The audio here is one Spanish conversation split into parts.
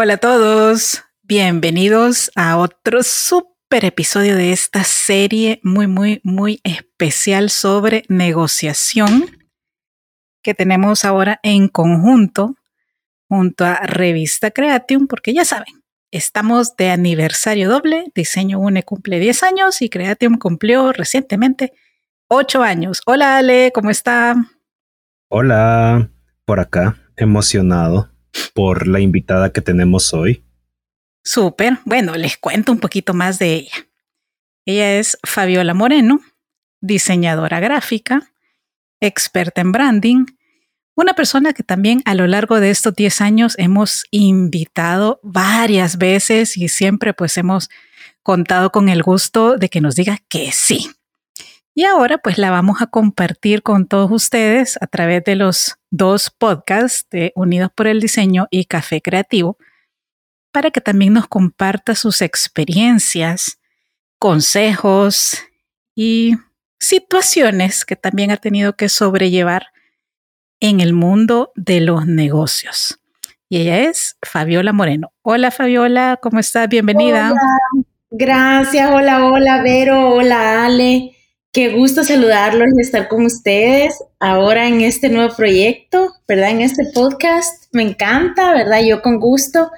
Hola a todos, bienvenidos a otro super episodio de esta serie muy, muy, muy especial sobre negociación que tenemos ahora en conjunto junto a Revista Creatium, porque ya saben, estamos de aniversario doble, Diseño UNE cumple 10 años y Creatium cumplió recientemente 8 años. Hola Ale, ¿cómo está? Hola, por acá, emocionado por la invitada que tenemos hoy. Súper. Bueno, les cuento un poquito más de ella. Ella es Fabiola Moreno, diseñadora gráfica, experta en branding, una persona que también a lo largo de estos 10 años hemos invitado varias veces y siempre pues hemos contado con el gusto de que nos diga que sí. Y ahora pues la vamos a compartir con todos ustedes a través de los dos podcasts de Unidos por el Diseño y Café Creativo para que también nos comparta sus experiencias, consejos y situaciones que también ha tenido que sobrellevar en el mundo de los negocios. Y ella es Fabiola Moreno. Hola Fabiola, ¿cómo estás? Bienvenida. Gracias, hola, hola Vero, hola Ale. Qué gusto saludarlos y estar con ustedes ahora en este nuevo proyecto, ¿verdad? En este podcast. Me encanta, ¿verdad? Yo con gusto.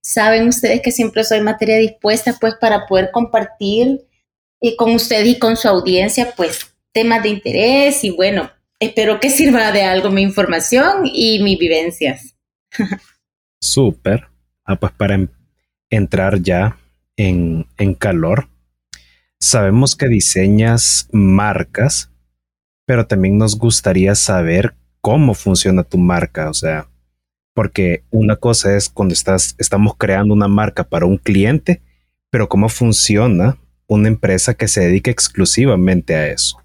Saben ustedes que siempre soy materia dispuesta pues para poder compartir y con ustedes y con su audiencia pues temas de interés y bueno, espero que sirva de algo mi información y mis vivencias. Súper. Ah, pues para entrar ya en, en calor, Sabemos que diseñas marcas, pero también nos gustaría saber cómo funciona tu marca, o sea, porque una cosa es cuando estás, estamos creando una marca para un cliente, pero cómo funciona una empresa que se dedique exclusivamente a eso.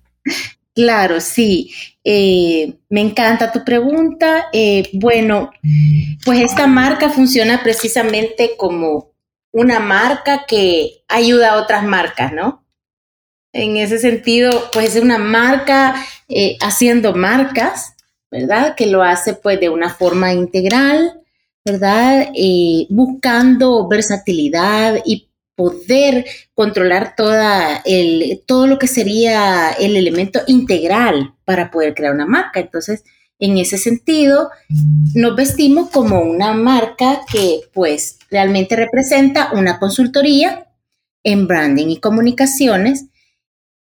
Claro, sí. Eh, me encanta tu pregunta. Eh, bueno, pues esta marca funciona precisamente como una marca que ayuda a otras marcas, ¿no? En ese sentido, pues es una marca eh, haciendo marcas, ¿verdad? Que lo hace pues de una forma integral, ¿verdad? Eh, buscando versatilidad y poder controlar toda el, todo lo que sería el elemento integral para poder crear una marca. Entonces, en ese sentido, nos vestimos como una marca que pues realmente representa una consultoría en branding y comunicaciones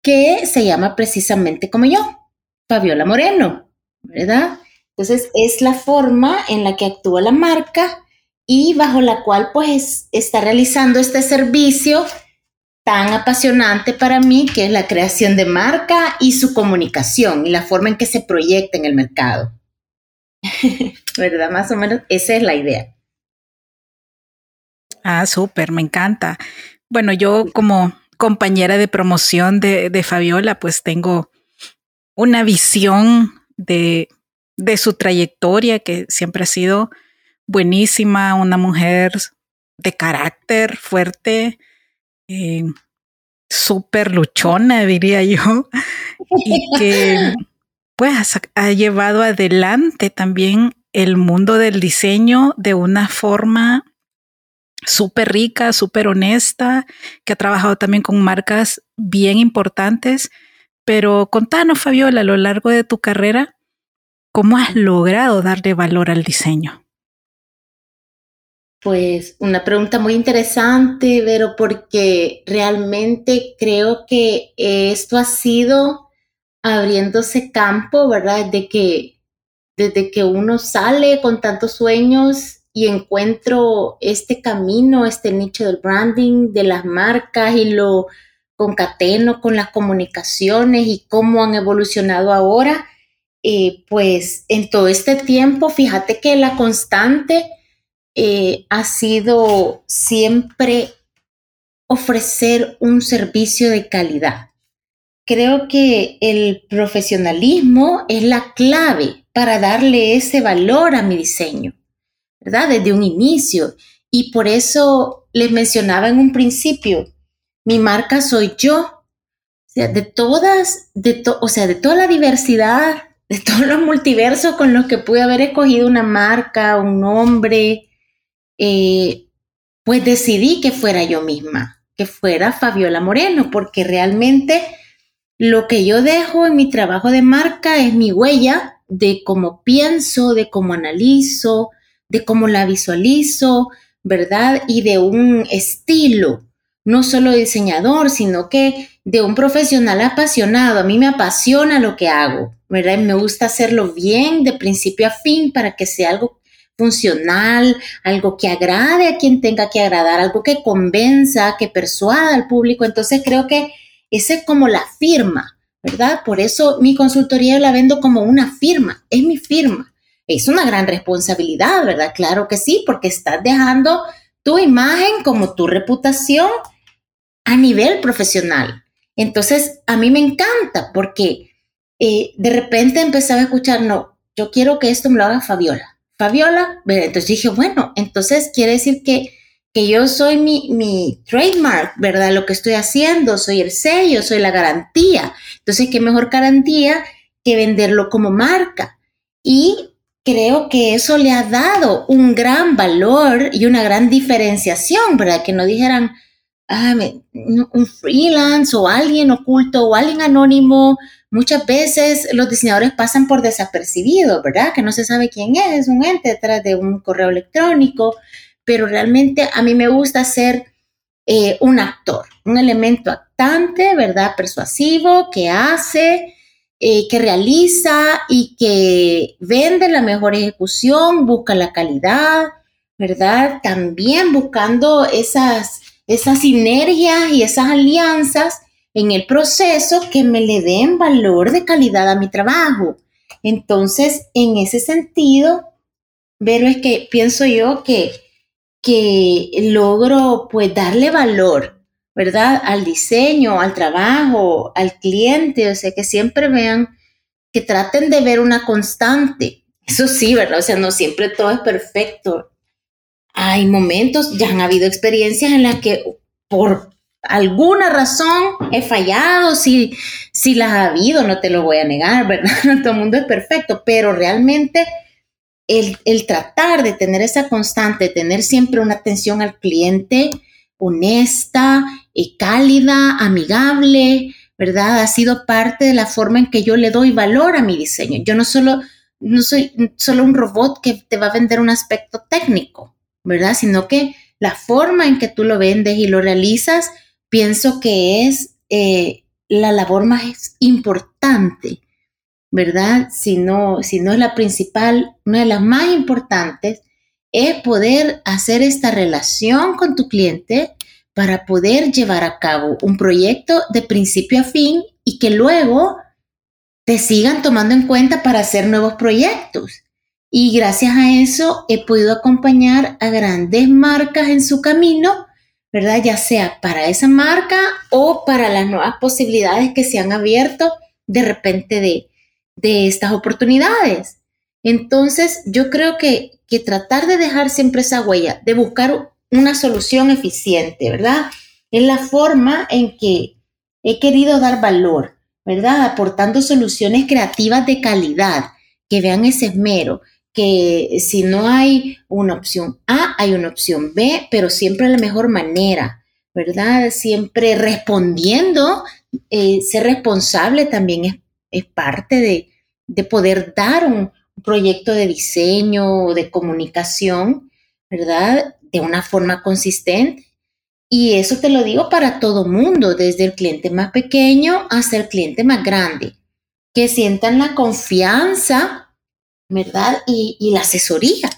que se llama precisamente como yo, Fabiola Moreno, ¿verdad? Entonces es la forma en la que actúa la marca y bajo la cual pues está realizando este servicio tan apasionante para mí que es la creación de marca y su comunicación y la forma en que se proyecta en el mercado. ¿Verdad? Más o menos esa es la idea. Ah, súper, me encanta. Bueno, yo como compañera de promoción de, Fabiola, pues tengo una visión de, su trayectoria que siempre ha sido buenísima, una mujer de carácter fuerte, eh, súper luchona, diría yo, y que pues ha llevado adelante también el mundo del diseño de una forma súper rica, súper honesta, que ha trabajado también con marcas bien importantes. Pero contanos, Fabiola, a lo largo de tu carrera, ¿cómo has logrado darle valor al diseño? Pues una pregunta muy interesante, pero porque realmente creo que esto ha sido abriéndose campo, ¿verdad? De que desde que uno sale con tantos sueños y encuentro este camino, este nicho del branding, de las marcas y lo concateno con las comunicaciones y cómo han evolucionado ahora, eh, pues en todo este tiempo, fíjate que la constante eh, ha sido siempre ofrecer un servicio de calidad. Creo que el profesionalismo es la clave para darle ese valor a mi diseño. ¿Verdad? Desde un inicio. Y por eso les mencionaba en un principio, mi marca soy yo. O sea, de todas, de o sea, de toda la diversidad, de todos los multiversos con los que pude haber escogido una marca, un nombre, eh, pues decidí que fuera yo misma, que fuera Fabiola Moreno, porque realmente lo que yo dejo en mi trabajo de marca es mi huella de cómo pienso, de cómo analizo, de cómo la visualizo, ¿verdad? Y de un estilo, no solo diseñador, sino que de un profesional apasionado. A mí me apasiona lo que hago, ¿verdad? Me gusta hacerlo bien, de principio a fin, para que sea algo funcional, algo que agrade a quien tenga que agradar, algo que convenza, que persuada al público. Entonces creo que esa es como la firma, ¿verdad? Por eso mi consultoría la vendo como una firma, es mi firma. Es una gran responsabilidad, ¿verdad? Claro que sí, porque estás dejando tu imagen como tu reputación a nivel profesional. Entonces, a mí me encanta porque eh, de repente empezaba a escuchar, no, yo quiero que esto me lo haga Fabiola. Fabiola, entonces dije, bueno, entonces quiere decir que que yo soy mi, mi trademark, ¿verdad? Lo que estoy haciendo, soy el sello, soy la garantía. Entonces, ¿qué mejor garantía que venderlo como marca? Y creo que eso le ha dado un gran valor y una gran diferenciación, ¿verdad? Que no dijeran, ah, un freelance o alguien oculto o alguien anónimo. Muchas veces los diseñadores pasan por desapercibidos, ¿verdad? Que no se sabe quién es, es un ente detrás de un correo electrónico pero realmente a mí me gusta ser eh, un actor, un elemento actante, ¿verdad? Persuasivo, que hace, eh, que realiza y que vende la mejor ejecución, busca la calidad, ¿verdad? También buscando esas, esas sinergias y esas alianzas en el proceso que me le den valor de calidad a mi trabajo. Entonces, en ese sentido, pero es que pienso yo que que logro pues darle valor, ¿verdad? Al diseño, al trabajo, al cliente, o sea, que siempre vean, que traten de ver una constante. Eso sí, ¿verdad? O sea, no siempre todo es perfecto. Hay momentos, ya han habido experiencias en las que por alguna razón he fallado, si, si las ha habido, no te lo voy a negar, ¿verdad? Todo el mundo es perfecto, pero realmente el, tratar de tener esa constante, tener siempre una atención al cliente honesta, y cálida, amigable, ¿verdad? Ha sido parte de la forma en que yo le doy valor a mi diseño. Yo no solo no soy solo un robot que te va a vender un aspecto técnico, ¿verdad? Sino que la forma en que tú lo vendes y lo realizas, pienso que es eh, la labor más importante ¿verdad? Si no, si no es la principal, una de las más importantes, es poder hacer esta relación con tu cliente para poder llevar a cabo un proyecto de principio a fin y que luego te sigan tomando en cuenta para hacer nuevos proyectos. Y gracias a eso he podido acompañar a grandes marcas en su camino, ¿verdad? Ya sea para esa marca o para las nuevas posibilidades que se han abierto de repente de, de estas oportunidades. Entonces, yo creo que, que tratar de dejar siempre esa huella, de buscar una solución eficiente, ¿verdad? Es la forma en que he querido dar valor, ¿verdad? Aportando soluciones creativas de calidad, que vean ese esmero, que si no hay una opción A, hay una opción B, pero siempre de la mejor manera, ¿verdad? Siempre respondiendo, eh, ser responsable también es, parte de, de poder dar un proyecto de diseño o de comunicación, ¿verdad? De una forma consistente. Y eso te lo digo para todo mundo, desde el cliente más pequeño hasta el cliente más grande, que sientan la confianza, ¿verdad? Y, y la asesoría,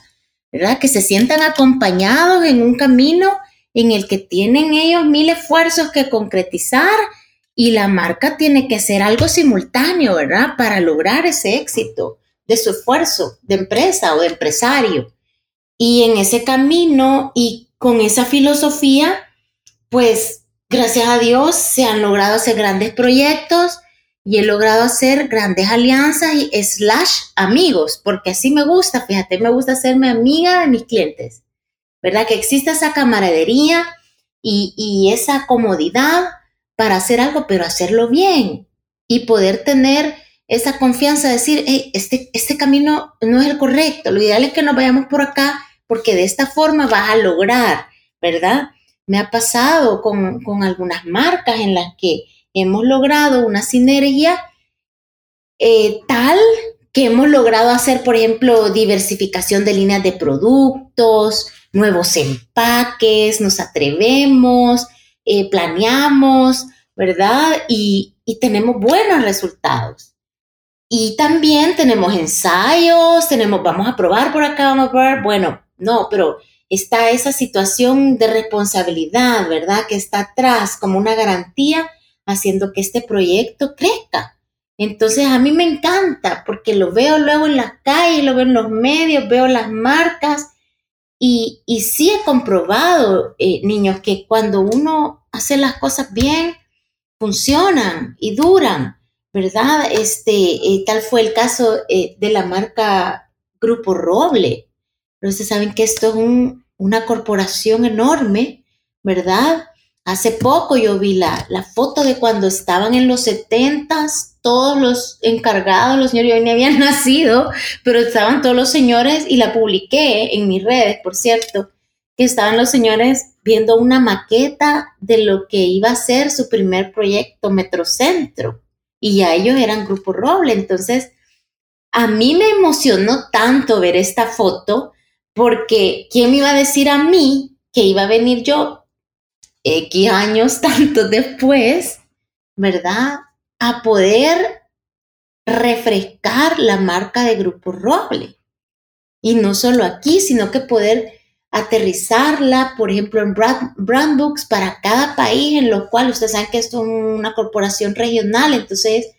¿verdad? Que se sientan acompañados en un camino en el que tienen ellos mil esfuerzos que concretizar y la marca tiene que ser algo simultáneo, ¿verdad? Para lograr ese éxito de su esfuerzo de empresa o de empresario. Y en ese camino y con esa filosofía, pues gracias a Dios se han logrado hacer grandes proyectos y he logrado hacer grandes alianzas y slash amigos, porque así me gusta, fíjate, me gusta hacerme amiga de mis clientes, ¿verdad? Que exista esa camaradería y, y esa comodidad para hacer algo, pero hacerlo bien y poder tener esa confianza, decir, este, este camino no es el correcto, lo ideal es que nos vayamos por acá porque de esta forma vas a lograr, ¿verdad? Me ha pasado con, con algunas marcas en las que hemos logrado una sinergia eh, tal que hemos logrado hacer, por ejemplo, diversificación de líneas de productos, nuevos empaques, nos atrevemos, eh, planeamos, ¿verdad? Y tenemos buenos resultados. Y también tenemos ensayos, tenemos, vamos a probar por acá, vamos a probar, bueno, no, pero está esa situación de responsabilidad, ¿verdad? Que está atrás como una garantía haciendo que este proyecto crezca. Entonces a mí me encanta porque lo veo luego en las calles, lo veo en los medios, veo las marcas y, y sí he comprobado, eh, niños, que cuando uno hace las cosas bien, funcionan y duran, ¿verdad? Este, eh, tal fue el caso eh, de la marca Grupo Roble. Entonces saben que esto es una corporación enorme, ¿verdad? Hace poco yo vi la, foto de cuando estaban en los setentas, todos los encargados, los señores, yo ni habían nacido, pero estaban todos los señores y la publiqué en mis redes, por cierto, que estaban los señores viendo una maqueta de lo que iba a ser su primer proyecto Metrocentro. Y ya ellos eran Grupo Roble. Entonces, a mí me emocionó tanto ver esta foto porque ¿quién me iba a decir a mí que iba a venir yo X años tanto después, ¿verdad? A poder refrescar la marca de Grupo Roble. Y no solo aquí, sino que poder aterrizarla, por ejemplo, en brand, books para cada país, en lo cual ustedes saben que esto es una corporación regional, entonces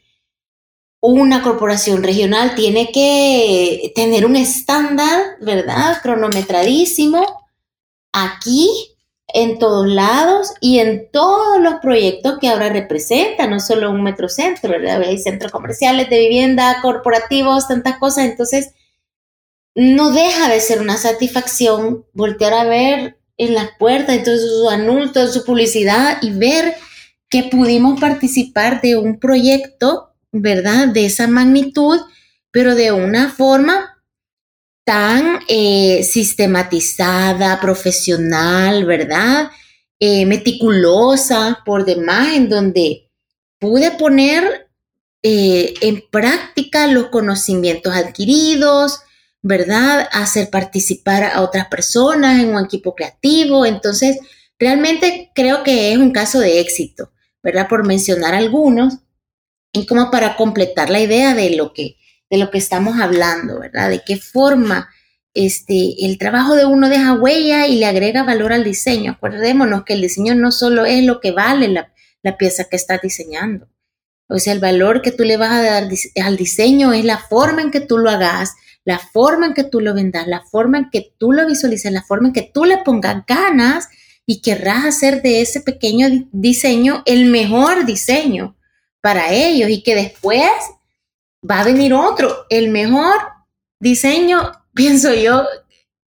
una corporación regional tiene que tener un estándar, ¿verdad? Cronometradísimo. Aquí en todos lados y en todos los proyectos que ahora representa, no solo un metrocentro, ¿verdad? Hay centros comerciales, de vivienda, corporativos, tantas cosas. Entonces, no deja de ser una satisfacción voltear a ver en las puertas, entonces su anuncio, su publicidad y ver que pudimos participar de un proyecto, ¿verdad? De esa magnitud, pero de una forma tan eh, sistematizada, profesional, ¿verdad? Eh, meticulosa por demás, en donde pude poner eh, en práctica los conocimientos adquiridos, ¿verdad? Hacer participar a otras personas en un equipo creativo. Entonces, realmente creo que es un caso de éxito, ¿verdad? Por mencionar algunos, y como para completar la idea de lo que de lo que estamos hablando, ¿verdad? De qué forma este, el trabajo de uno deja huella y le agrega valor al diseño. Acordémonos que el diseño no solo es lo que vale la, la pieza que estás diseñando. O sea, el valor que tú le vas a dar al diseño es la forma en que tú lo hagas, la forma en que tú lo vendas, la forma en que tú lo visualices, la forma en que tú le pongas ganas y querrás hacer de ese pequeño diseño el mejor diseño para ellos y que después va a venir otro, el mejor diseño, pienso yo,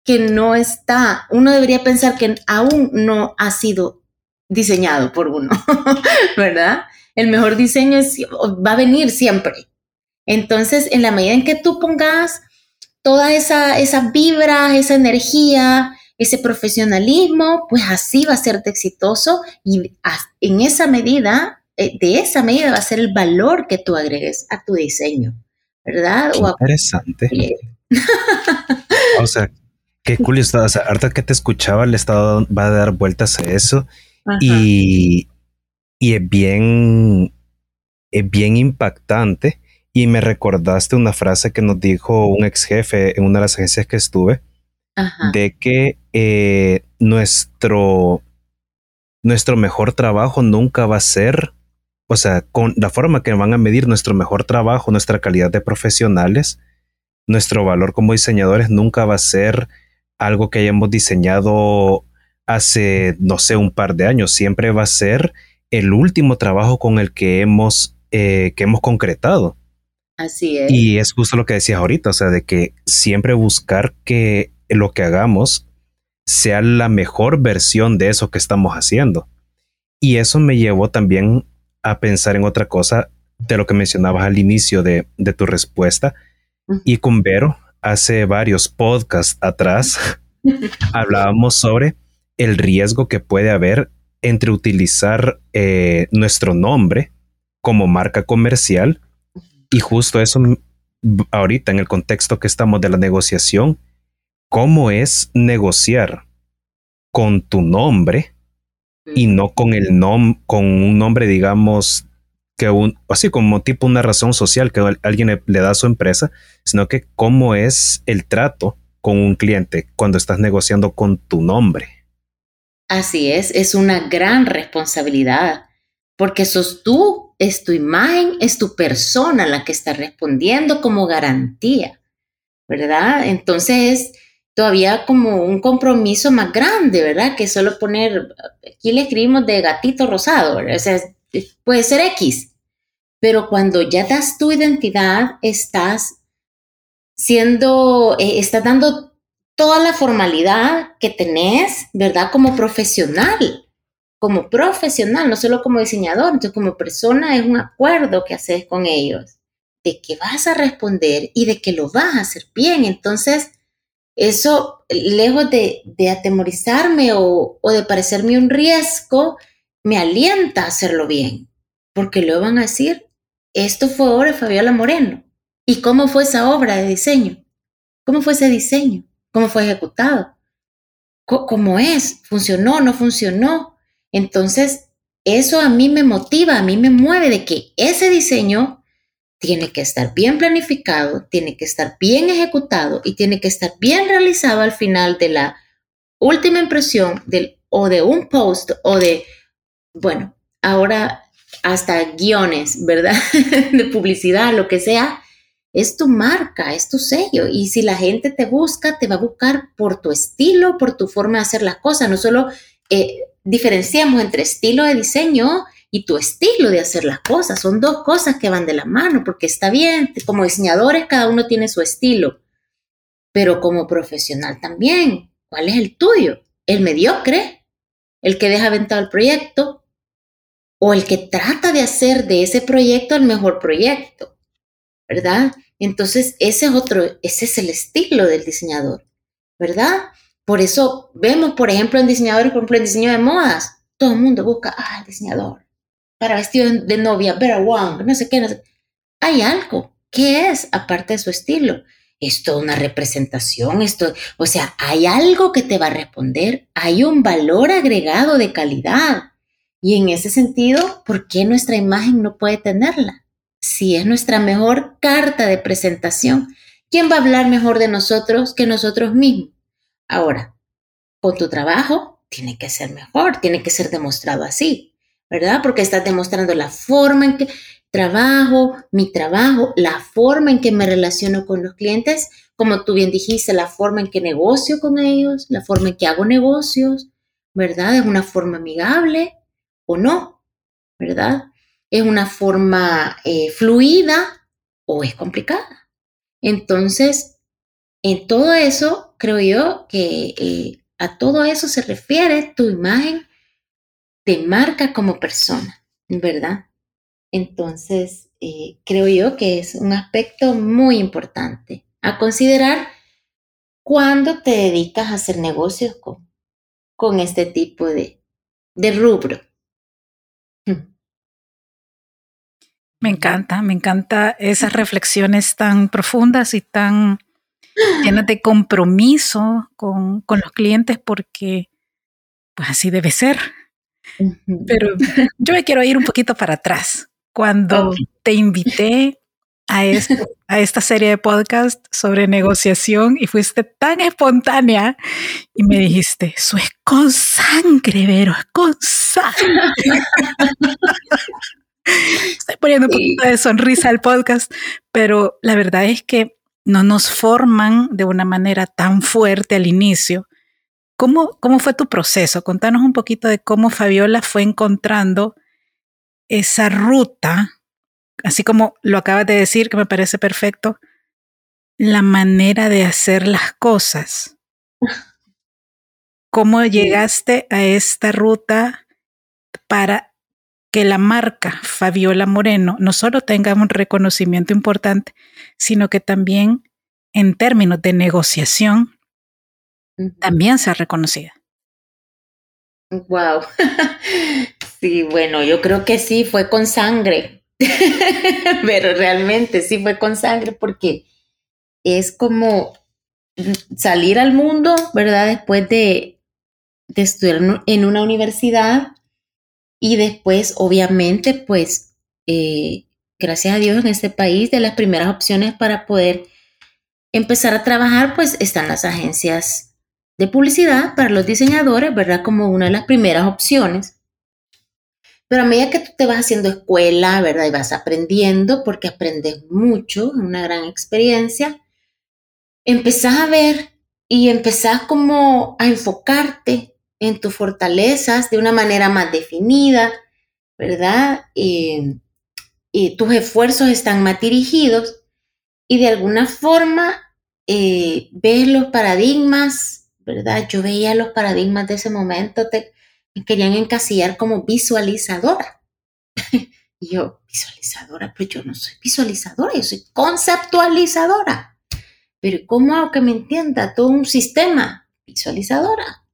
que no está, uno debería pensar que aún no ha sido diseñado por uno, ¿verdad? El mejor diseño va a venir siempre. Entonces, en la medida en que tú pongas toda esa, esa vibra, esa energía, ese profesionalismo, pues así va a ser exitoso y en esa medida eh, de esa medida va a ser el valor que tú agregues a tu diseño, ¿verdad? interesante. o sea, qué cool está. O sea, ahorita que te escuchaba, el Estado va a dar vueltas a eso y, y es bien, es bien impactante. Y me recordaste una frase que nos dijo un ex jefe en una de las agencias que estuve, de que eh, nuestro, nuestro mejor trabajo nunca va a ser o sea, con la forma que van a medir nuestro mejor trabajo, nuestra calidad de profesionales, nuestro valor como diseñadores nunca va a ser algo que hayamos diseñado hace, no sé, un par de años. Siempre va a ser el último trabajo con el que hemos, eh, que hemos concretado. Así es. Y es justo lo que decías ahorita, o sea, de que siempre buscar que lo que hagamos sea la mejor versión de eso que estamos haciendo. Y eso me llevó también a pensar en otra cosa de lo que mencionabas al inicio de, tu respuesta. Y con Vero, hace varios podcasts atrás, hablábamos sobre el riesgo que puede haber entre utilizar eh, nuestro nombre como marca comercial y justo eso ahorita en el contexto que estamos de la negociación, cómo es negociar con tu nombre y no con el nom con un nombre digamos que un así como tipo una razón social que alguien le, le da a su empresa, sino que cómo es el trato con un cliente cuando estás negociando con tu nombre. Así es, es una gran responsabilidad, porque sos tú, es tu imagen, es tu persona la que está respondiendo como garantía, ¿verdad? Entonces, todavía como un compromiso más grande, ¿verdad? Que solo poner, aquí le escribimos de gatito rosado, ¿verdad? O sea, puede ser X, pero cuando ya das tu identidad, estás siendo, eh, estás dando toda la formalidad que tenés, ¿verdad? Como profesional, como profesional, no solo como diseñador, entonces como persona es un acuerdo que haces con ellos, de que vas a responder y de que lo vas a hacer bien. Entonces, eso, lejos de, atemorizarme o, o, de parecerme un riesgo, me alienta a hacerlo bien, porque luego van a decir, esto fue obra de Fabiola Moreno. ¿Y cómo fue esa obra de diseño? ¿Cómo fue ese diseño? cómo fue ejecutado, cómo es, funcionó, no funcionó. Entonces, eso a mí me motiva, a mí me mueve de que ese diseño tiene que estar bien planificado, tiene que estar bien ejecutado y tiene que estar bien realizado al final de la última impresión del, o de un post o de, bueno, ahora hasta guiones, ¿verdad? de publicidad, lo que sea, es tu marca, es tu sello. Y si la gente te busca, te va a buscar por tu estilo, por tu forma de hacer las cosas. No solo eh, diferenciamos entre estilo de diseño y tu estilo de hacer las cosas. Son dos cosas que van de la mano, porque está bien, como diseñadores cada uno tiene su estilo, pero como profesional también. ¿Cuál es el tuyo? ¿El mediocre? ¿El que deja aventado el proyecto? ¿O el que trata de hacer de ese proyecto el mejor proyecto? ¿Verdad? Entonces, ese es otro, ese es el estilo del diseñador, ¿verdad? Por eso vemos, por ejemplo, en diseñadores, por ejemplo, en diseño de modas, todo el mundo busca, ah, diseñador, para vestido de novia, Vera Wang, no sé qué, no sé. Hay algo. ¿Qué es aparte de su estilo? Es toda una representación, esto, o sea, hay algo que te va a responder, hay un valor agregado de calidad. Y en ese sentido, ¿por qué nuestra imagen no puede tenerla? si es nuestra mejor carta de presentación, ¿quién va a hablar mejor de nosotros que nosotros mismos? Ahora, con tu trabajo tiene que ser mejor, tiene que ser demostrado así, ¿verdad? Porque estás demostrando la forma en que trabajo, mi trabajo, la forma en que me relaciono con los clientes, como tú bien dijiste, la forma en que negocio con ellos, la forma en que hago negocios, ¿verdad? ¿Es una forma amigable o no? ¿Verdad? es una forma eh, fluida o es complicada. Entonces, en todo eso, creo yo que eh, a todo eso se refiere tu imagen de marca como persona, ¿verdad? Entonces, eh, creo yo que es un aspecto muy importante a considerar cuando te dedicas a hacer negocios con, este tipo de, de rubro. Me encanta, me encanta esas reflexiones tan profundas y tan llenas de compromiso con, los clientes porque pues así debe ser. Pero yo me quiero ir un poquito para atrás. Cuando te invité a, a esta serie de podcast sobre negociación y fuiste tan espontánea y me dijiste, eso es con sangre, Vero, es con sangre. Estoy poniendo un poquito de sonrisa al podcast, pero la verdad es que no nos forman de una manera tan fuerte al inicio. ¿Cómo, cómo fue tu proceso? Contanos un poquito de cómo Fabiola fue encontrando esa ruta, así como lo acabas de decir, que me parece perfecto, la manera de hacer las cosas. ¿Cómo llegaste a esta ruta para que la marca Fabiola Moreno no solo tenga un reconocimiento importante, sino que también en términos de negociación también sea reconocida. Wow. Sí, bueno, yo creo que sí fue con sangre, pero realmente sí fue con sangre porque es como salir al mundo, ¿verdad? Después de, de estudiar en una universidad y después, obviamente, pues, eh, gracias a Dios en este país, de las primeras opciones para poder empezar a trabajar, pues están las agencias de publicidad para los diseñadores, ¿verdad? Como una de las primeras opciones. Pero a medida que tú te vas haciendo escuela, ¿verdad? Y vas aprendiendo, porque aprendes mucho, una gran experiencia, empezás a ver y empezás como a enfocarte en tus fortalezas de una manera más definida, ¿verdad? Y, tus esfuerzos están más dirigidos y de alguna forma eh, ves los paradigmas, ¿verdad? Yo veía los paradigmas de ese momento, te, me querían encasillar como visualizadora. y yo, visualizadora, pero yo no soy visualizadora, yo soy conceptualizadora. Pero ¿cómo hago que me entienda todo un sistema? Visualizadora.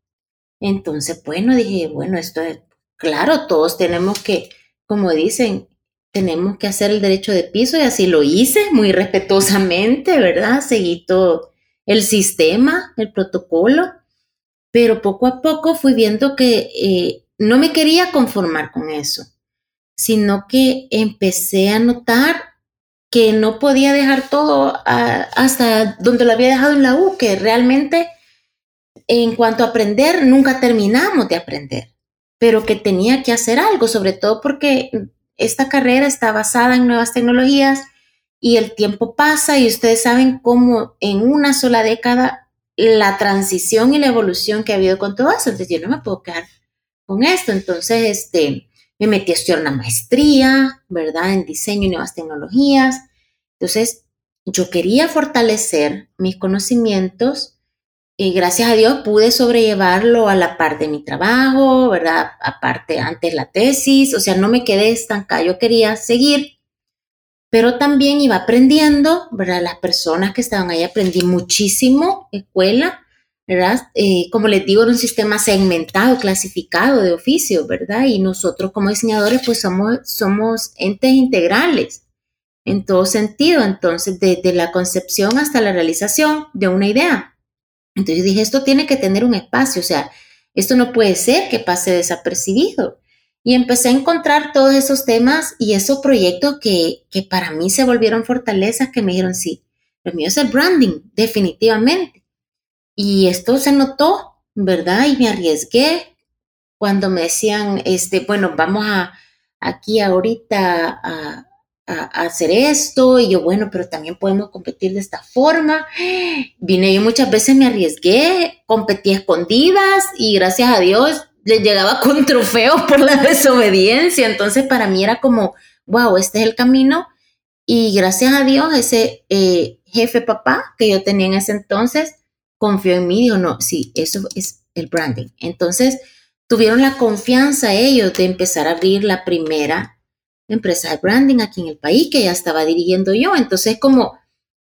Entonces, bueno, dije, bueno, esto es, claro, todos tenemos que, como dicen, tenemos que hacer el derecho de piso y así lo hice muy respetuosamente, ¿verdad? Seguí todo el sistema, el protocolo, pero poco a poco fui viendo que eh, no me quería conformar con eso, sino que empecé a notar que no podía dejar todo hasta donde lo había dejado en la U, que realmente en cuanto a aprender, nunca terminamos de aprender, pero que tenía que hacer algo, sobre todo porque esta carrera está basada en nuevas tecnologías y el tiempo pasa y ustedes saben cómo en una sola década la transición y la evolución que ha habido con todo eso. Entonces yo no me puedo quedar con esto. Entonces, este, me metí a estudiar una maestría, ¿verdad? En diseño y nuevas tecnologías. Entonces, yo quería fortalecer mis conocimientos y gracias a Dios pude sobrellevarlo a la par de mi trabajo, ¿verdad? Aparte, antes la tesis, o sea, no me quedé estancada, yo quería seguir, pero también iba aprendiendo, ¿verdad? Las personas que estaban ahí aprendí muchísimo, escuela, ¿verdad? Eh, como les digo, era un sistema segmentado, clasificado de oficio, ¿verdad? Y nosotros como diseñadores, pues somos, somos entes integrales en todo sentido, entonces, desde la concepción hasta la realización de una idea. Entonces yo dije, esto tiene que tener un espacio, o sea, esto no puede ser que pase desapercibido. Y empecé a encontrar todos esos temas y esos proyectos que, que para mí se volvieron fortalezas que me dijeron, sí, lo mío es el branding, definitivamente. Y esto se notó, ¿verdad? Y me arriesgué cuando me decían, este, bueno, vamos a aquí ahorita a, hacer esto y yo, bueno, pero también podemos competir de esta forma. Vine yo muchas veces, me arriesgué, competí escondidas y gracias a Dios les llegaba con trofeos por la desobediencia. Entonces para mí era como, wow, este es el camino. Y gracias a Dios ese eh, jefe papá que yo tenía en ese entonces confió en mí dijo, no, sí, eso es el branding. Entonces tuvieron la confianza ellos de empezar a abrir la primera empresa de branding aquí en el país que ya estaba dirigiendo yo. Entonces es como,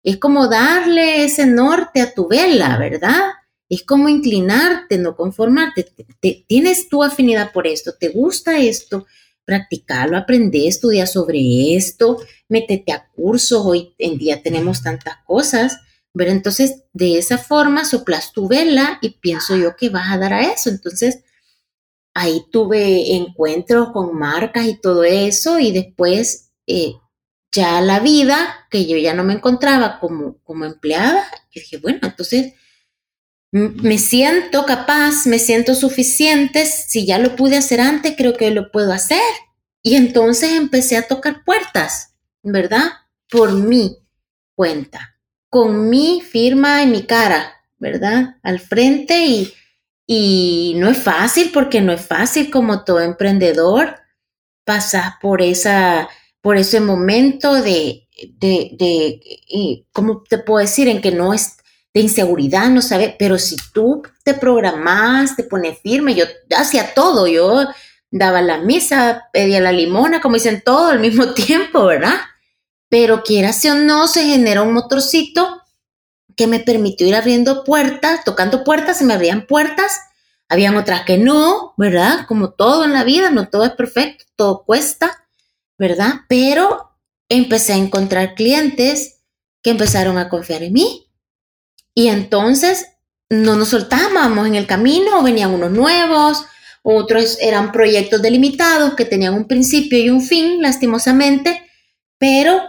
es como darle ese norte a tu vela, ¿verdad? Es como inclinarte, no conformarte. tienes tu afinidad por esto, te gusta esto, practicarlo, aprende, estudia sobre esto, métete a cursos. Hoy en día tenemos tantas cosas. Pero entonces, de esa forma soplas tu vela y pienso yo que vas a dar a eso. Entonces, ahí tuve encuentros con marcas y todo eso y después eh, ya la vida, que yo ya no me encontraba como, como empleada, dije, bueno, entonces me siento capaz, me siento suficiente, si ya lo pude hacer antes, creo que lo puedo hacer. Y entonces empecé a tocar puertas, ¿verdad? Por mi cuenta, con mi firma y mi cara, ¿verdad? Al frente y, y no es fácil porque no es fácil como todo emprendedor pasar por esa, por ese momento de, de, de ¿cómo te puedo decir? En que no es de inseguridad, no sabes, pero si tú te programas, te pones firme, yo hacía todo, yo daba la misa, pedía la limona, como dicen todo al mismo tiempo, ¿verdad? Pero quiera o no, se genera un motorcito que me permitió ir abriendo puertas, tocando puertas, se me abrían puertas, habían otras que no, ¿verdad? Como todo en la vida, no todo es perfecto, todo cuesta, ¿verdad? Pero empecé a encontrar clientes que empezaron a confiar en mí. Y entonces no nos soltábamos en el camino, venían unos nuevos, otros eran proyectos delimitados que tenían un principio y un fin, lastimosamente, pero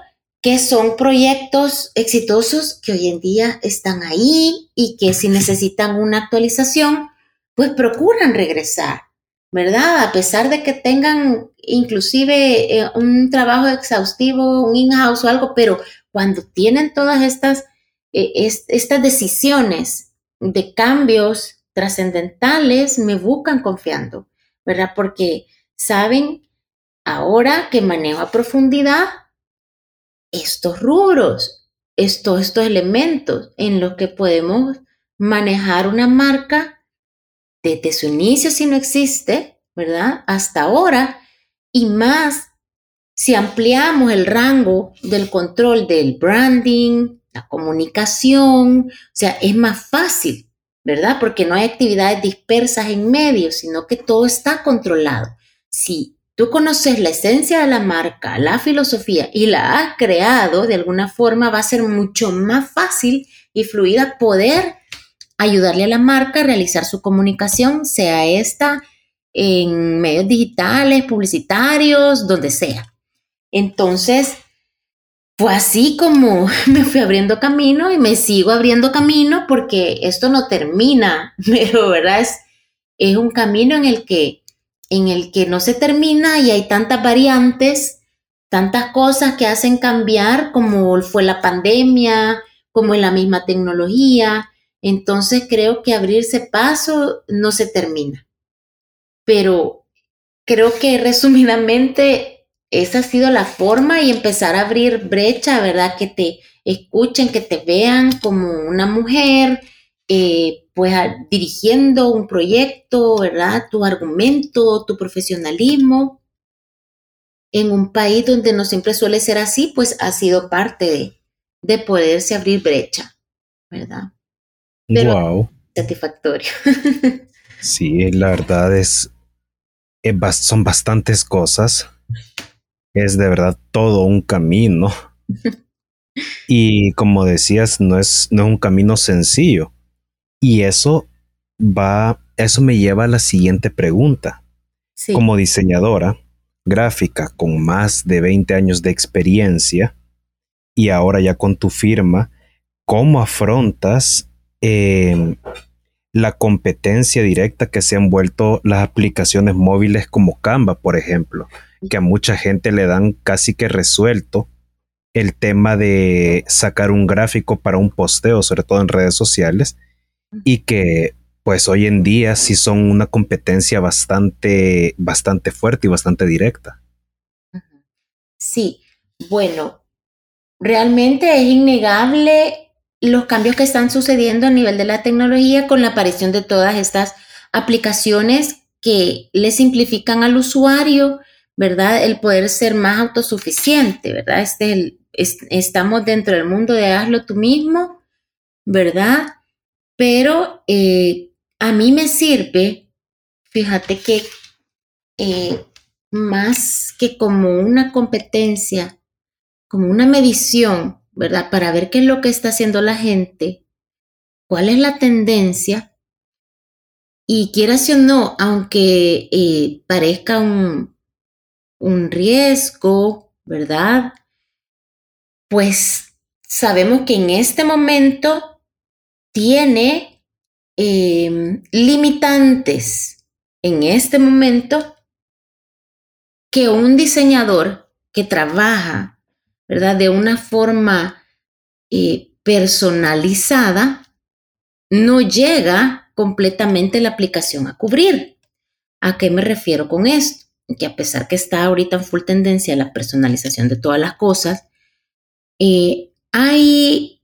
que son proyectos exitosos que hoy en día están ahí y que si necesitan una actualización, pues procuran regresar, ¿verdad? A pesar de que tengan inclusive eh, un trabajo exhaustivo, un in-house o algo, pero cuando tienen todas estas, eh, estas decisiones de cambios trascendentales, me buscan confiando, ¿verdad? Porque saben ahora que manejo a profundidad estos rubros, estos, estos elementos en los que podemos manejar una marca desde su inicio si no existe, ¿verdad? Hasta ahora y más si ampliamos el rango del control del branding, la comunicación, o sea, es más fácil, ¿verdad? Porque no hay actividades dispersas en medio, sino que todo está controlado. Si tú conoces la esencia de la marca, la filosofía y la has creado, de alguna forma va a ser mucho más fácil y fluida poder ayudarle a la marca a realizar su comunicación, sea esta en medios digitales, publicitarios, donde sea. Entonces, fue así como me fui abriendo camino y me sigo abriendo camino porque esto no termina, pero verdad es, es un camino en el que en el que no se termina y hay tantas variantes, tantas cosas que hacen cambiar como fue la pandemia, como es la misma tecnología. Entonces creo que abrirse paso no se termina. Pero creo que resumidamente esa ha sido la forma y empezar a abrir brecha, ¿verdad? Que te escuchen, que te vean como una mujer, eh, pues dirigiendo un proyecto, ¿verdad? Tu argumento, tu profesionalismo. En un país donde no siempre suele ser así, pues ha sido parte de, de poderse abrir brecha, ¿verdad? wow. Satisfactorio. sí, la verdad es, son bastantes cosas. Es de verdad todo un camino. y como decías, no es, no es un camino sencillo y eso va, eso me lleva a la siguiente pregunta. Como diseñadora gráfica con más de 20 años de experiencia y ahora ya con tu firma, ¿cómo afrontas em, la competencia directa que se han vuelto las aplicaciones móviles como Canva, por ejemplo, que a mucha gente le dan casi que resuelto el tema de sacar un gráfico para un posteo, sobre todo en redes sociales, y que pues hoy en día sí son una competencia bastante, bastante fuerte y bastante directa. Sí, bueno, realmente es innegable los cambios que están sucediendo a nivel de la tecnología con la aparición de todas estas aplicaciones que le simplifican al usuario, ¿verdad? El poder ser más autosuficiente, ¿verdad? Este estamos dentro del mundo de hazlo tú mismo, ¿verdad? Pero eh, a mí me sirve, fíjate que eh, más que como una competencia, como una medición, ¿verdad? Para ver qué es lo que está haciendo la gente, cuál es la tendencia. Y quieras o no, aunque eh, parezca un, un riesgo, ¿verdad? Pues sabemos que en este momento tiene em, limitantes en este momento que un diseñador que trabaja, ¿verdad? De una forma eh, personalizada, no llega completamente la aplicación a cubrir. ¿A qué me refiero con esto? Que a pesar que está ahorita en full tendencia la personalización de todas las cosas, eh, hay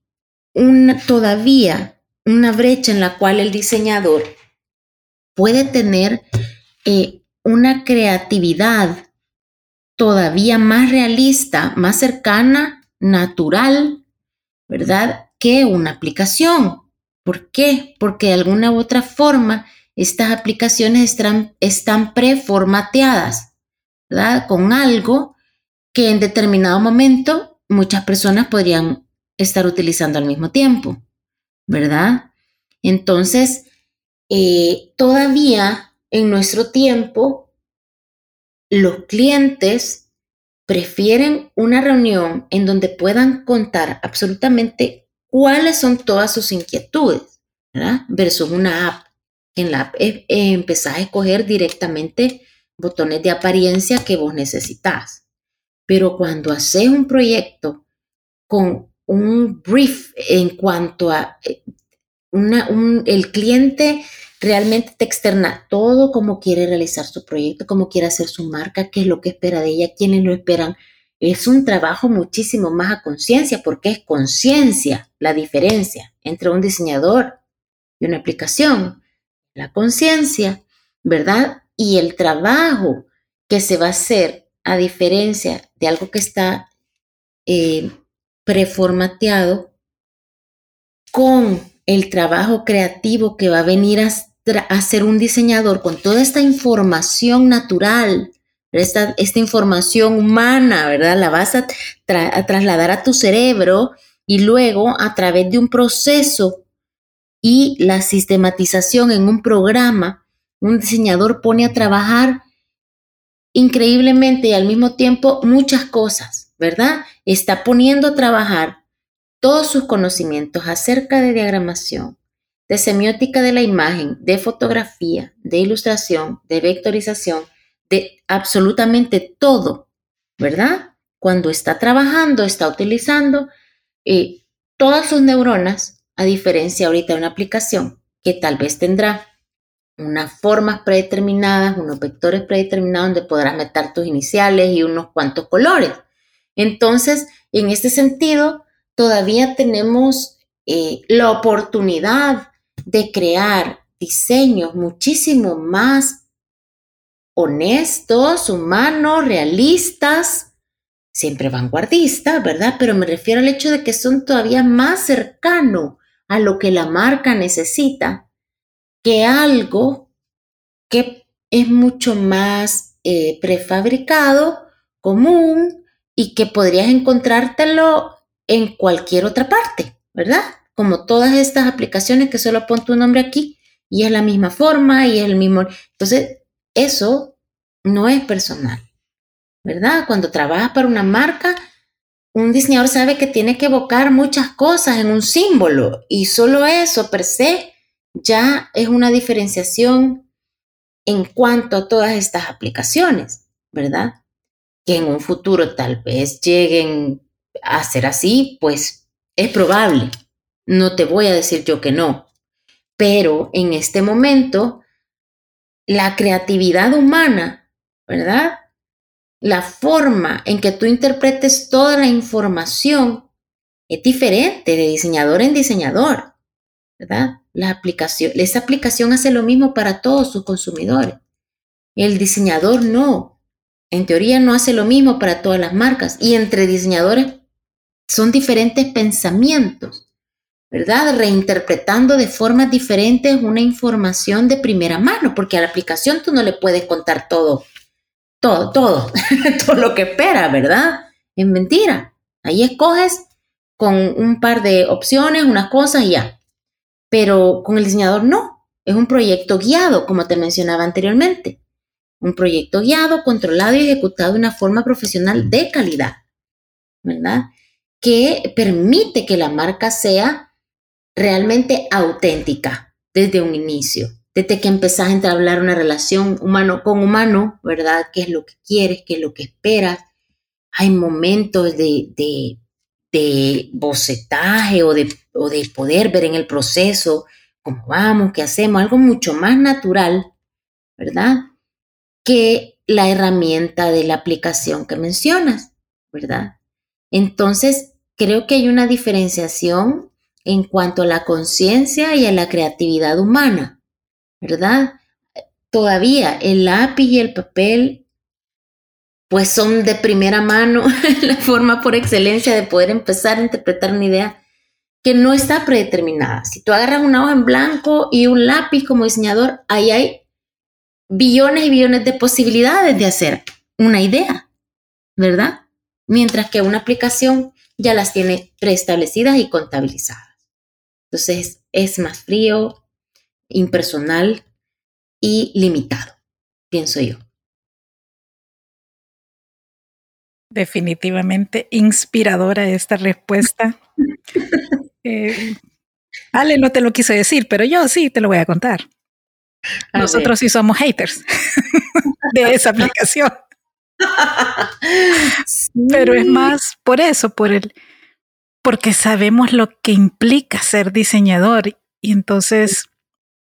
una, todavía una brecha en la cual el diseñador puede tener eh, una creatividad todavía más realista, más cercana, natural, ¿verdad? que una aplicación. ¿Por qué? Porque de alguna u otra forma estas aplicaciones están, están preformateadas, ¿verdad? Con algo que en determinado momento muchas personas podrían estar utilizando al mismo tiempo, ¿verdad? Entonces, eh, todavía en nuestro tiempo, los clientes prefieren una reunión en donde puedan contar absolutamente cuáles son todas sus inquietudes, ¿verdad? Versus una app. En la app eh, eh, empezás a escoger directamente botones de apariencia que vos necesitas. Pero cuando haces un proyecto con un brief en cuanto a eh, el cliente realmente te externa todo cómo quiere realizar su proyecto, cómo quiere hacer su marca, qué es lo que espera de ella, quiénes lo esperan. Es un trabajo muchísimo más a conciencia porque es conciencia la diferencia entre un diseñador y una aplicación. La conciencia, ¿verdad? Y el trabajo que se va a hacer a diferencia de algo que está eh, preformateado con el trabajo creativo que va a venir a, hacer un diseñador con toda esta información natural, esta, esta información humana, ¿verdad? La vas a, a trasladar a tu cerebro y luego a través de un proceso y la sistematización en un programa, un diseñador pone a trabajar increíblemente y al mismo tiempo muchas cosas, ¿verdad? Está poniendo a trabajar todos sus conocimientos acerca de diagramación, de semiótica de la imagen, de fotografía, de ilustración, de vectorización, de absolutamente todo, ¿verdad? Cuando está trabajando, está utilizando eh, todas sus neuronas, a diferencia ahorita de una aplicación que tal vez tendrá unas formas predeterminadas, unos vectores predeterminados donde podrás meter tus iniciales y unos cuantos colores. Entonces, en este sentido, todavía tenemos eh, la oportunidad de crear diseños muchísimo más honestos, humanos, realistas, siempre vanguardistas, ¿verdad? Pero me refiero al hecho de que son todavía más cercanos a lo que la marca necesita que algo que es mucho más eh, prefabricado, común y que podrías encontrártelo en cualquier otra parte, ¿verdad? Como todas estas aplicaciones que solo pon tu nombre aquí y es la misma forma y es el mismo. Entonces, eso no es personal, ¿verdad? Cuando trabajas para una marca, un diseñador sabe que tiene que evocar muchas cosas en un símbolo y solo eso per se ya es una diferenciación en cuanto a todas estas aplicaciones, ¿verdad? Que en un futuro tal vez lleguen a ser así, pues es probable. No te voy a decir yo que no. Pero en este momento, la creatividad humana, ¿verdad? La forma en que tú interpretes toda la información es diferente de diseñador en diseñador, ¿verdad? La aplicación, esa aplicación hace lo mismo para todos sus consumidores. El diseñador no. En teoría no hace lo mismo para todas las marcas. Y entre diseñadores son diferentes pensamientos, ¿verdad? Reinterpretando de formas diferentes una información de primera mano, porque a la aplicación tú no le puedes contar todo, todo, todo, todo lo que espera, ¿verdad? Es mentira. Ahí escoges con un par de opciones, unas cosas y ya. Pero con el diseñador no. Es un proyecto guiado, como te mencionaba anteriormente. Un proyecto guiado, controlado y ejecutado de una forma profesional de calidad, ¿verdad? que permite que la marca sea realmente auténtica desde un inicio, desde que empezás a entablar una relación humano con humano, ¿verdad? ¿Qué es lo que quieres? ¿Qué es lo que esperas? Hay momentos de, de, de bocetaje o de, o de poder ver en el proceso cómo vamos, qué hacemos, algo mucho más natural, ¿verdad? Que la herramienta de la aplicación que mencionas, ¿verdad? Entonces, creo que hay una diferenciación en cuanto a la conciencia y a la creatividad humana, ¿verdad? Todavía el lápiz y el papel, pues son de primera mano la forma por excelencia de poder empezar a interpretar una idea. que no está predeterminada. Si tú agarras una hoja en blanco y un lápiz como diseñador, ahí hay billones y billones de posibilidades de hacer una idea, ¿verdad? Mientras que una aplicación ya las tiene preestablecidas y contabilizadas. Entonces es más frío, impersonal y limitado, pienso yo. Definitivamente inspiradora esta respuesta. Eh, Ale no te lo quiso decir, pero yo sí te lo voy a contar. Nosotros sí somos haters de esa aplicación. Pero es más por eso, por el, porque sabemos lo que implica ser diseñador y entonces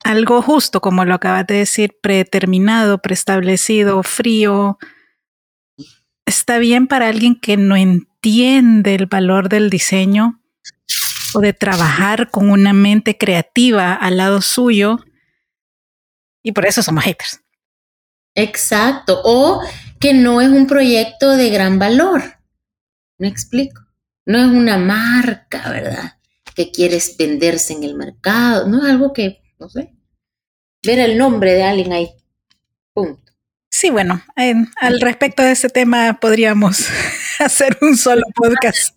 algo justo, como lo acabas de decir, predeterminado, preestablecido, frío, está bien para alguien que no entiende el valor del diseño o de trabajar con una mente creativa al lado suyo. Y por eso somos haters. Exacto. O que no es un proyecto de gran valor. ¿Me explico? No es una marca, ¿verdad? Que quieres venderse en el mercado. No es algo que, no sé, ver el nombre de alguien ahí. Punto. Sí, bueno, al respecto de ese tema podríamos hacer un solo podcast.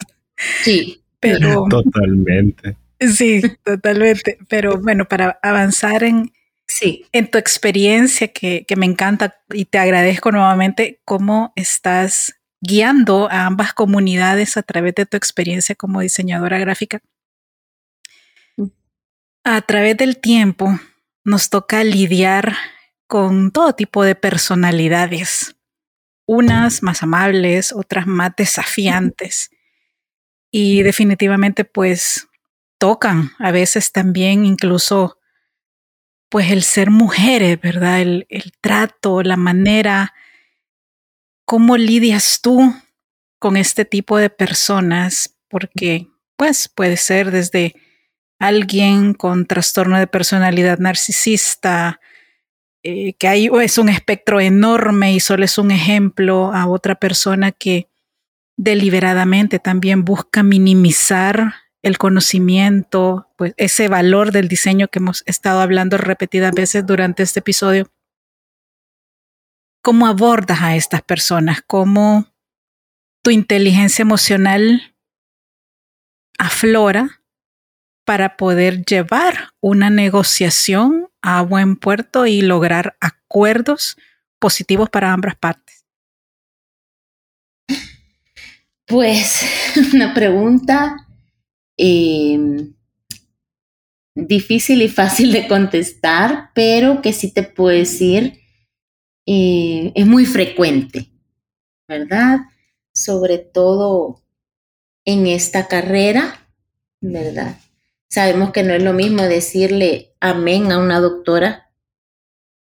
Sí. Pero. Totalmente. Sí, totalmente. Pero bueno, para avanzar en, sí. en tu experiencia, que, que me encanta y te agradezco nuevamente cómo estás guiando a ambas comunidades a través de tu experiencia como diseñadora gráfica. Mm. A través del tiempo nos toca lidiar con todo tipo de personalidades, unas más amables, otras más desafiantes. Y definitivamente pues tocan a veces también incluso pues el ser mujeres, ¿verdad? El, el trato, la manera ¿Cómo lidias tú con este tipo de personas? Porque, pues, puede ser desde alguien con trastorno de personalidad narcisista, eh, que ahí es un espectro enorme y solo es un ejemplo a otra persona que deliberadamente también busca minimizar el conocimiento, pues ese valor del diseño que hemos estado hablando repetidas veces durante este episodio. Cómo abordas a estas personas, cómo tu inteligencia emocional aflora para poder llevar una negociación a buen puerto y lograr acuerdos positivos para ambas partes. Pues una pregunta difícil y fácil de contestar, pero que sí te puedo decir eh, es muy frecuente, ¿verdad? Sobre todo en esta carrera, ¿verdad? Sabemos que no es lo mismo decirle amén a una doctora,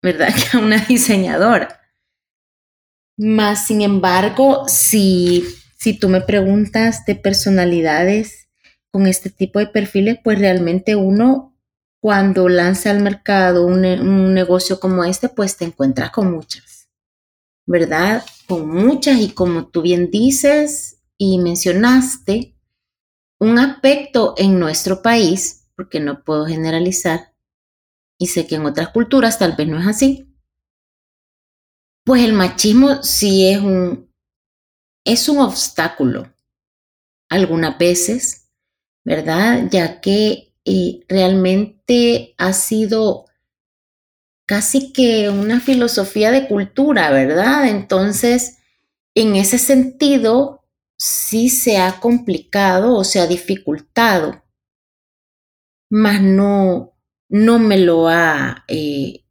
¿verdad? Que a una diseñadora. Más sin embargo, si, si tú me preguntas de personalidades con este tipo de perfiles, pues realmente uno cuando lanza al mercado un, negocio como este, pues te encuentras con muchas, ¿verdad? Con muchas y como tú bien dices y mencionaste, un aspecto en nuestro país, porque no puedo generalizar, y sé que en otras culturas tal vez no es así, pues el machismo sí es un, es un obstáculo algunas veces, ¿verdad? Ya que realmente ha sido casi que una filosofía de cultura, ¿verdad? Entonces, en ese sentido, sí se ha complicado o se ha dificultado, mas no, no me lo ha eh,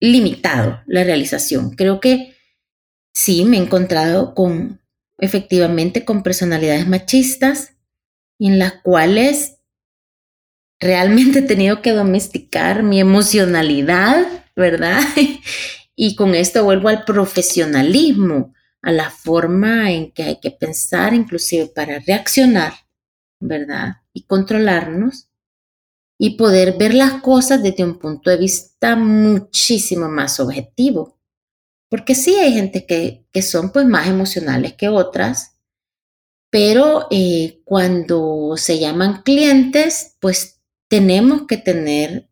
limitado la realización. Creo que sí me he encontrado con, efectivamente, con personalidades machistas en las cuales realmente he tenido que domesticar mi emocionalidad, ¿verdad? y con esto vuelvo al profesionalismo, a la forma en que hay que pensar, inclusive para reaccionar, ¿verdad? Y controlarnos y poder ver las cosas desde un punto de vista muchísimo más objetivo. Porque sí hay gente que, que son pues más emocionales que otras, pero eh, cuando se llaman clientes, pues tenemos que tener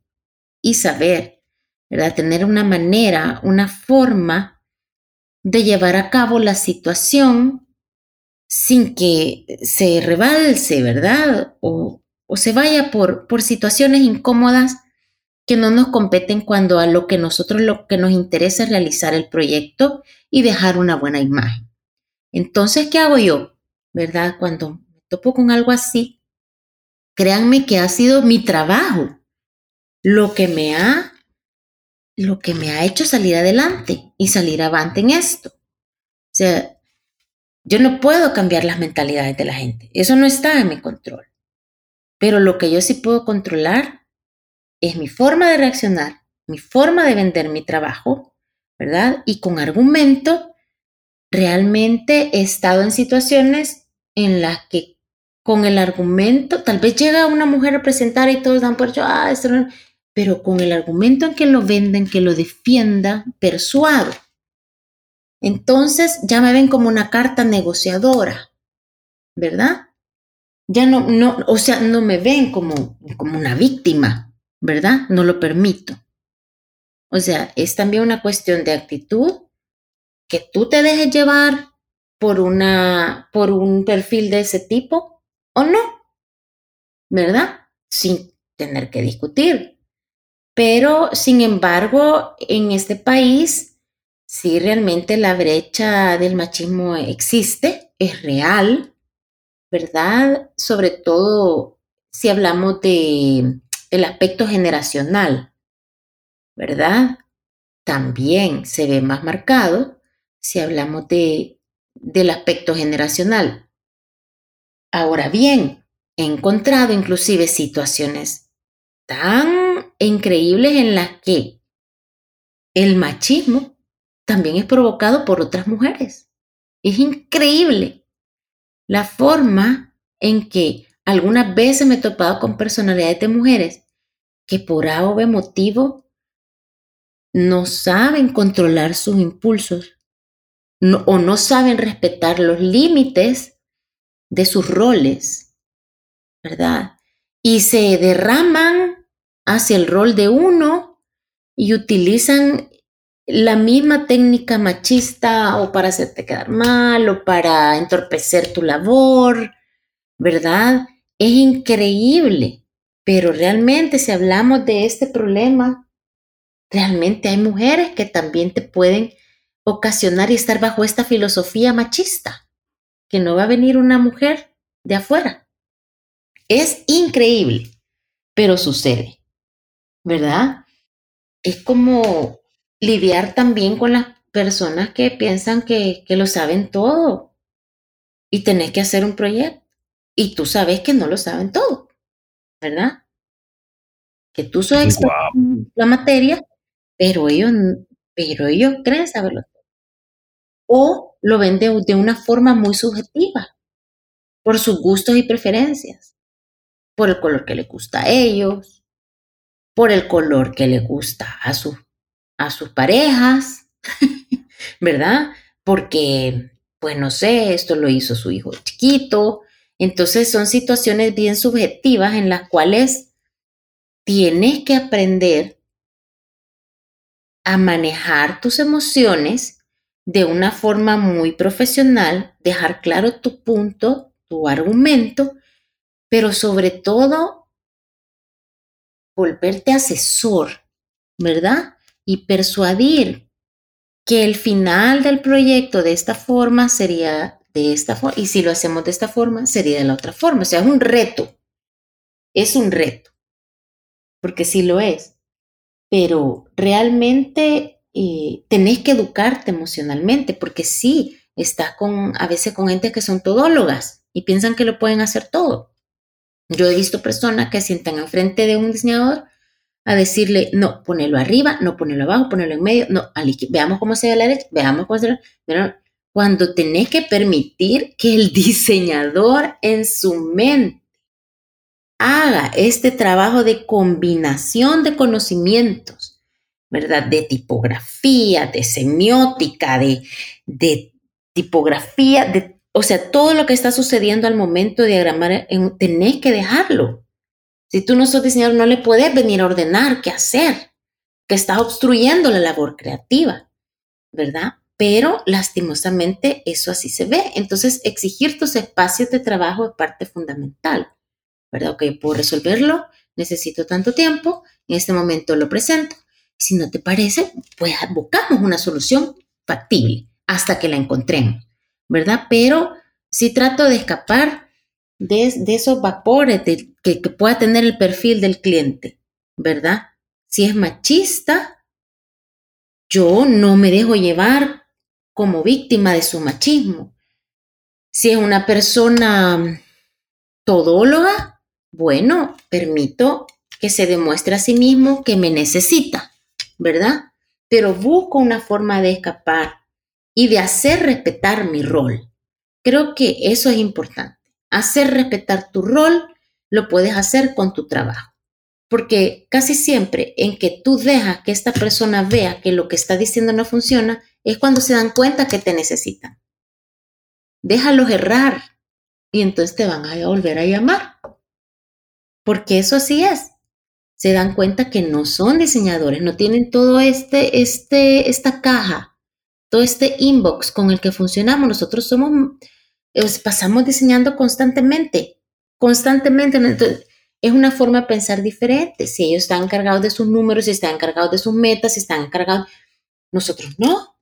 y saber, ¿verdad? Tener una manera, una forma de llevar a cabo la situación sin que se rebalse, ¿verdad? O, se vaya por, por situaciones incómodas que no nos competen cuando a lo que nosotros lo que nos interesa es realizar el proyecto y dejar una buena imagen. Entonces, ¿qué hago yo? ¿Verdad? Cuando me topo con algo así, créanme que ha sido mi trabajo lo que me ha lo que me ha hecho salir adelante y salir avante en esto. O sea, yo no puedo cambiar las mentalidades de la gente. Eso no está en mi control. Pero lo que yo sí puedo controlar es mi forma de reaccionar, mi forma de vender mi trabajo, ¿verdad? Y con argumento, realmente he estado en situaciones en las que con el argumento, tal vez llega una mujer a presentar y todos dan por hecho, ah, esto pero con el argumento en que lo venden, que lo defienda, persuado. Entonces ya me ven como una carta negociadora, ¿verdad? Ya no, no, o sea, no me ven como, como una víctima, ¿verdad? No lo permito. O sea, es también una cuestión de actitud que tú te dejes llevar por una, por un perfil de ese tipo o no, ¿verdad? Sin tener que discutir. Pero, sin embargo, en este país, sí realmente la brecha del machismo existe, es real, ¿verdad? Sobre todo si hablamos de el aspecto generacional, ¿verdad? También se ve más marcado si hablamos de, del aspecto generacional. Ahora bien, he encontrado inclusive situaciones tan increíbles en las que el machismo también es provocado por otras mujeres. Es increíble la forma en que algunas veces me he topado con personalidades de mujeres que por A o motivo no saben controlar sus impulsos o no saben respetar los límites de sus roles, ¿verdad? Y se derraman hacia el rol de uno y utilizan la misma técnica machista o para hacerte quedar mal o para entorpecer tu labor, ¿verdad? Es increíble, pero realmente si hablamos de este problema, realmente hay mujeres que también te pueden ocasionar y estar bajo esta filosofía machista, que no va a venir una mujer de afuera. Es increíble, pero sucede. ¿verdad? Es como lidiar también con las personas que piensan que, lo saben todo y tenés que hacer un proyecto y tú sabes que no lo saben todo, ¿verdad? Que tú sos experto en la materia, pero ellos, pero ellos creen saberlo. O lo ven de, una forma muy subjetiva, por sus gustos y preferencias, por el color que les gusta a ellos, por el color que le gusta a, a sus parejas, ¿verdad? Porque, pues no sé, esto lo hizo su hijo chiquito. Entonces son situaciones bien subjetivas en las cuales tienes que aprender a manejar tus emociones de una forma muy profesional, dejar claro tu punto, tu argumento, pero sobre todo volverte asesor, ¿verdad? Y persuadir que el final del proyecto de esta forma sería de esta forma, y si lo hacemos de esta forma, sería de la otra forma. O sea, es un reto. Es un reto. Porque sí lo es. Pero realmente eh, tenés que educarte emocionalmente, porque sí, estás con, a veces con gente que son todólogas y piensan que lo pueden hacer todo. Yo he visto personas que sientan enfrente de un diseñador a decirle, no, ponelo arriba, no ponelo abajo, ponelo en medio, no, veamos cómo se ve la derecha, veamos cómo se ve. cuando tenés que permitir que el diseñador en su mente haga este trabajo de combinación de conocimientos, ¿verdad? De tipografía, de semiótica, de, de tipografía, de o sea, todo lo que está sucediendo al momento de diagramar, tenés que dejarlo. Si tú no sos diseñador, no le puedes venir a ordenar qué hacer, que está obstruyendo la labor creativa, ¿verdad? Pero lastimosamente eso así se ve. Entonces, exigir tus espacios de trabajo es parte fundamental, ¿verdad? Ok, puedo resolverlo, necesito tanto tiempo, en este momento lo presento. Si no te parece, pues buscamos una solución factible hasta que la encontremos, ¿verdad? Pero si trato de escapar de, esos vapores que, que pueda tener el perfil del cliente, ¿verdad? Si es machista, yo no me dejo llevar como víctima de su machismo. Si es una persona todóloga, bueno, permito que se demuestre a sí mismo que me necesita, ¿verdad? Pero busco una forma de escapar y de hacer respetar mi rol. Creo que eso es importante. Hacer respetar tu rol lo puedes hacer con tu trabajo. Porque casi siempre en que tú dejas que esta persona vea que lo que está diciendo no funciona, es cuando se dan cuenta que te necesitan. Déjalos errar y entonces te van a volver a llamar. Porque eso así es. Se dan cuenta que no son diseñadores, no tienen todo este, este, esta caja, todo este inbox con el que funcionamos. Nosotros somos, pasamos diseñando constantemente, constantemente. Entonces, es una forma de pensar diferente. Si ellos están encargados de sus números, si están encargados de sus metas, si están encargados, nosotros no,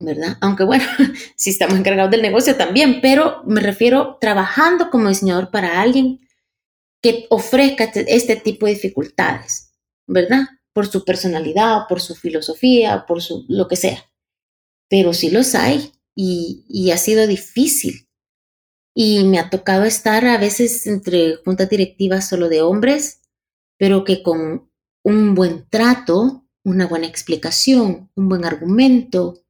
¿verdad? Aunque bueno, si estamos encargados del negocio también, pero me refiero trabajando como diseñador para alguien que ofrezca este, este tipo de dificultades, ¿verdad? Por su personalidad, por su filosofía, por su lo que sea. Pero sí los hay y, y ha sido difícil y me ha tocado estar a veces entre juntas directivas solo de hombres, pero que con un buen trato, una buena explicación, un buen argumento,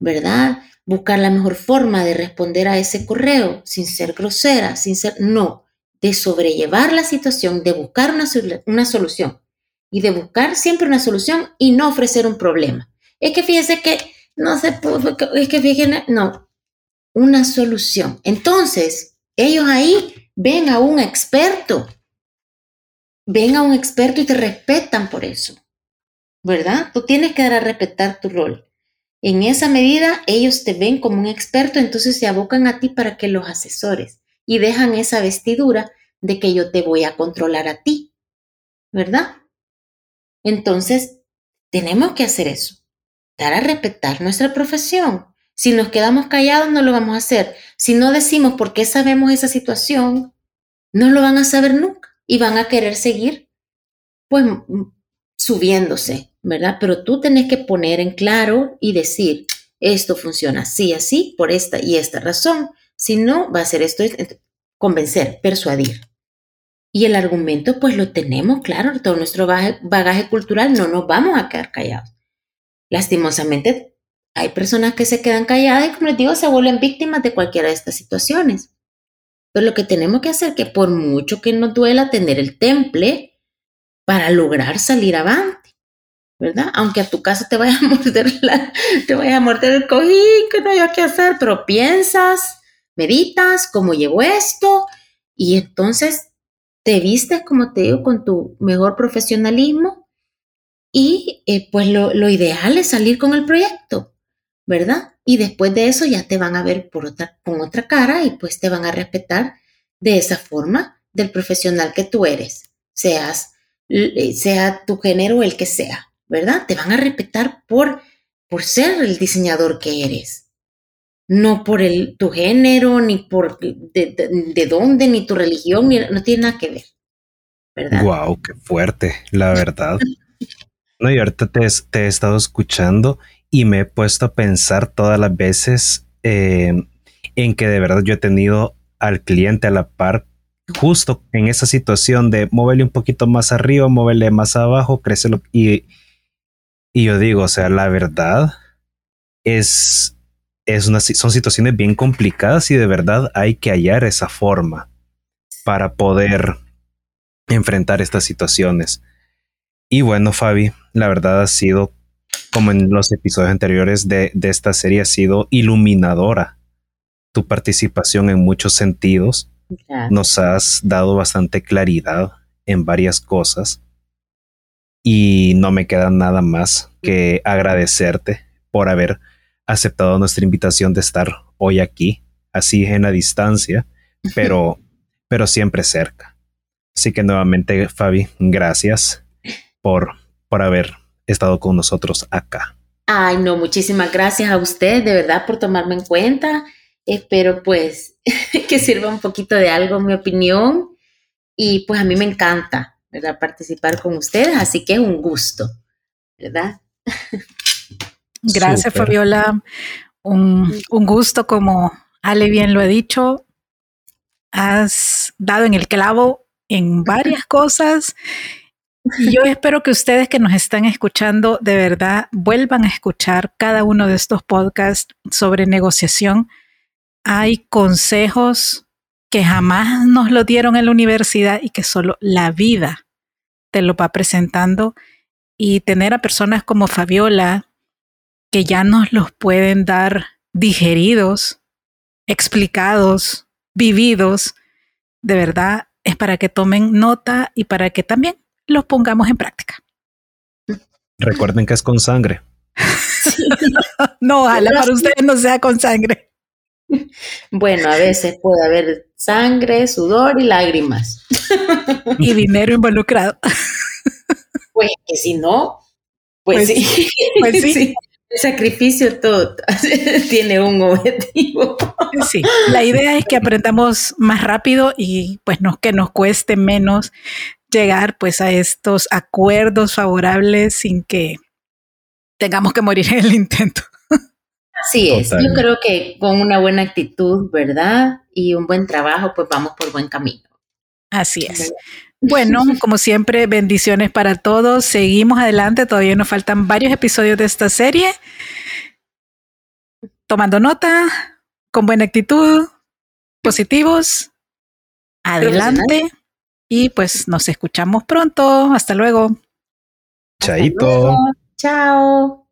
¿verdad? Buscar la mejor forma de responder a ese correo sin ser grosera, sin ser, no, de sobrellevar la situación, de buscar una, una solución y de buscar siempre una solución y no ofrecer un problema. Es que fíjese que no se puede, es que fíjense, no, una solución. Entonces, ellos ahí ven a un experto, ven a un experto y te respetan por eso, ¿verdad? Tú tienes que dar a respetar tu rol. En esa medida, ellos te ven como un experto, entonces se abocan a ti para que los asesores y dejan esa vestidura de que yo te voy a controlar a ti, ¿verdad? Entonces, tenemos que hacer eso, dar a respetar nuestra profesión, si nos quedamos callados, no lo vamos a hacer. Si no decimos por qué sabemos esa situación, no lo van a saber nunca y van a querer seguir, pues, subiéndose, ¿verdad? Pero tú tenés que poner en claro y decir, esto funciona así, así, por esta y esta razón. Si no, va a ser esto, convencer, persuadir. Y el argumento, pues lo tenemos claro, todo nuestro bagaje cultural, no nos vamos a quedar callados. Lastimosamente, hay personas que se quedan calladas y, como les digo, se vuelven víctimas de cualquiera de estas situaciones. Pero lo que tenemos que hacer que por mucho que nos duela tener el temple para lograr salir avante, ¿verdad? Aunque a tu casa te vaya a morder, te vaya a morder el cojín, que no haya que hacer, pero piensas, meditas, cómo llevo esto, y entonces te vistes, como te digo, con tu mejor profesionalismo y eh, pues lo, lo ideal es salir con el proyecto. ¿verdad? Y después de eso ya te van a ver por otra, con otra cara y pues te van a respetar de esa forma del profesional que tú eres, seas, eh, sea tu género el que sea, ¿verdad? Te van a respetar por, por ser el diseñador que eres, no por el, tu género, ni por de, dónde, ni tu religión, no tiene nada que ver, ¿verdad? Wow, qué fuerte, la verdad. no, y ahorita te, te he estado escuchando y me he puesto a pensar todas las veces eh, en que de verdad yo he tenido al cliente a la par justo en esa situación de moverle un poquito más arriba, moverle más abajo, crécelo y, y yo digo, o sea, la verdad es, es una, son situaciones bien complicadas y de verdad hay que hallar esa forma para poder enfrentar estas situaciones. Y bueno, Fabi, la verdad ha sido como en los episodios anteriores de, esta serie, ha sido iluminadora tu participación en muchos sentidos. Nos has dado bastante claridad en varias cosas y no me queda nada más que agradecerte por haber aceptado nuestra invitación de estar hoy aquí, así en la distancia, pero, pero siempre cerca. Así que nuevamente, Fabi, gracias por, por haber estado con nosotros acá. Ay, no, muchísimas gracias a usted, de verdad, por tomarme en cuenta. Espero pues que sirva un poquito de algo mi opinión y pues a mí me encanta, ¿verdad? Participar con ustedes, así que es un gusto, ¿verdad? Gracias, Fabiola. Un, un gusto, como Ale bien lo ha dicho. Has dado en el clavo en varias cosas. Y yo espero que ustedes que nos están escuchando de verdad vuelvan a escuchar cada uno de estos podcasts sobre negociación. Hay consejos que jamás nos lo dieron en la universidad y que solo la vida te lo va presentando. Y tener a personas como Fabiola, que ya nos los pueden dar digeridos, explicados, vividos, de verdad es para que tomen nota y para que también los pongamos en práctica. Recuerden que es con sangre. no, ojalá para ustedes no sea con sangre. Bueno, a veces puede haber sangre, sudor y lágrimas. y dinero involucrado. Pues que si no, pues, pues sí. Pues sí. El sacrificio todo tiene un objetivo. Sí, la idea es que aprendamos más rápido y pues no, que nos cueste menos llegar pues a estos acuerdos favorables sin que tengamos que morir en el intento. Así es, yo creo que con una buena actitud, ¿verdad? Y un buen trabajo, pues vamos por buen camino. Así es. Bueno, como siempre, bendiciones para todos. Seguimos adelante, todavía nos faltan varios episodios de esta serie. Tomando nota, con buena actitud, positivos. Adelante. Y pues nos escuchamos pronto. Hasta luego. Chaito. Chao.